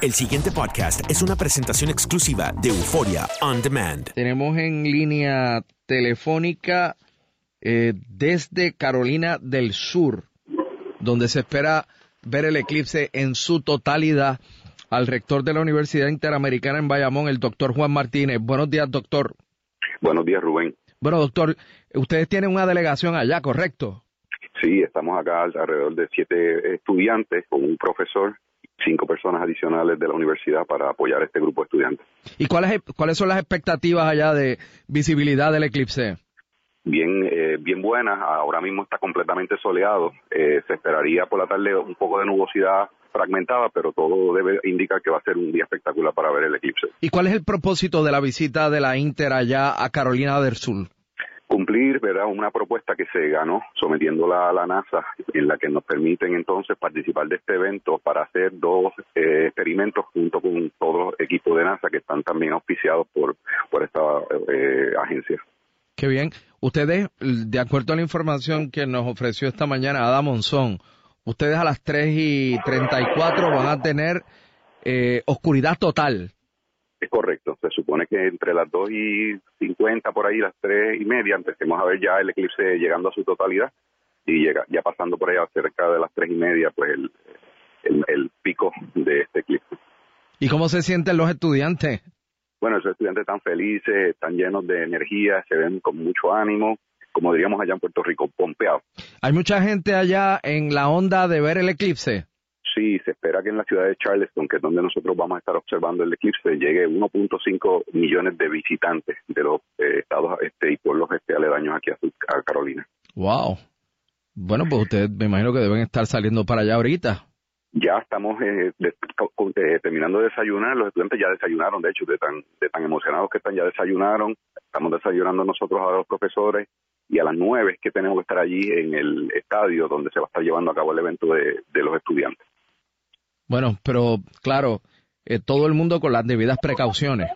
El siguiente podcast es una presentación exclusiva de Euforia On Demand. Tenemos en línea telefónica eh, desde Carolina del Sur, donde se espera ver el eclipse en su totalidad al rector de la Universidad Interamericana en Bayamón, el doctor Juan Martínez. Buenos días, doctor. Buenos días, Rubén. Bueno, doctor, ustedes tienen una delegación allá, ¿correcto? Sí, estamos acá alrededor de siete estudiantes con un profesor, cinco personas adicionales de la universidad para apoyar a este grupo de estudiantes. ¿Y cuáles, cuáles son las expectativas allá de visibilidad del eclipse? Bien, eh, bien buenas. Ahora mismo está completamente soleado. Eh, se esperaría por la tarde un poco de nubosidad fragmentada, pero todo debe indicar que va a ser un día espectacular para ver el eclipse. ¿Y cuál es el propósito de la visita de la Inter allá a Carolina del Sur? Cumplir ¿verdad? una propuesta que se ganó sometiéndola a la NASA en la que nos permiten entonces participar de este evento para hacer dos eh, experimentos junto con todos los equipos de NASA que están también auspiciados por, por esta eh, agencia. Qué bien. Ustedes, de acuerdo a la información que nos ofreció esta mañana Ada Monzón, ustedes a las 3 y 34 van a tener eh, oscuridad total. Es correcto, se supone que entre las 2 y 50 por ahí, las 3 y media, empecemos a ver ya el eclipse llegando a su totalidad y llega, ya pasando por allá cerca de las 3 y media, pues el, el, el pico de este eclipse. ¿Y cómo se sienten los estudiantes? Bueno, esos estudiantes están felices, están llenos de energía, se ven con mucho ánimo, como diríamos allá en Puerto Rico, pompeados. ¿Hay mucha gente allá en la onda de ver el eclipse? Sí, se espera que en la ciudad de Charleston, que es donde nosotros vamos a estar observando el eclipse, llegue 1.5 millones de visitantes de los eh, estados este, y pueblos este, aledaños aquí a, a Carolina. Wow. Bueno, pues ustedes me imagino que deben estar saliendo para allá ahorita. Ya estamos eh, de, eh, terminando de desayunar, los estudiantes ya desayunaron, de hecho, de tan, de tan emocionados que están, ya desayunaron, estamos desayunando nosotros a los profesores y a las nueve es que tenemos que estar allí en el estadio donde se va a estar llevando a cabo el evento de, de los estudiantes. Bueno, pero claro, eh, todo el mundo con las debidas precauciones.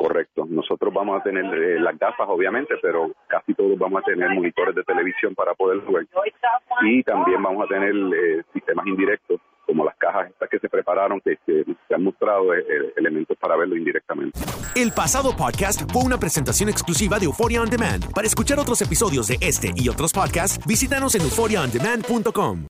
Correcto. Nosotros vamos a tener eh, las gafas, obviamente, pero casi todos vamos a tener monitores de televisión para poder ver. Y también vamos a tener eh, sistemas indirectos, como las cajas estas que se prepararon, que, que se han mostrado eh, elementos para verlo indirectamente. El pasado podcast fue una presentación exclusiva de Euphoria On Demand. Para escuchar otros episodios de este y otros podcasts, visítanos en euphoriaondemand.com.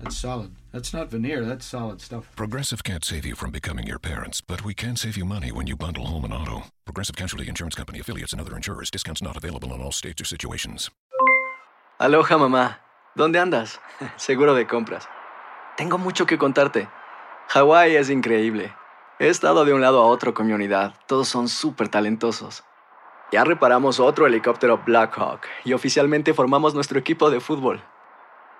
That's solid. That's not veneer, that's solid stuff. Progressive can't save you from becoming your parents, but we can save you money when you bundle home and auto. Progressive Casualty Insurance Company affiliates and other insurers. Discounts not available in all states or situations. Aloha mamá. ¿Dónde andas? Seguro de compras. Tengo mucho que contarte. Hawái es increíble. He estado de un lado a otro con mi unidad. Todos son súper talentosos. Ya reparamos otro helicóptero Blackhawk y oficialmente formamos nuestro equipo de fútbol.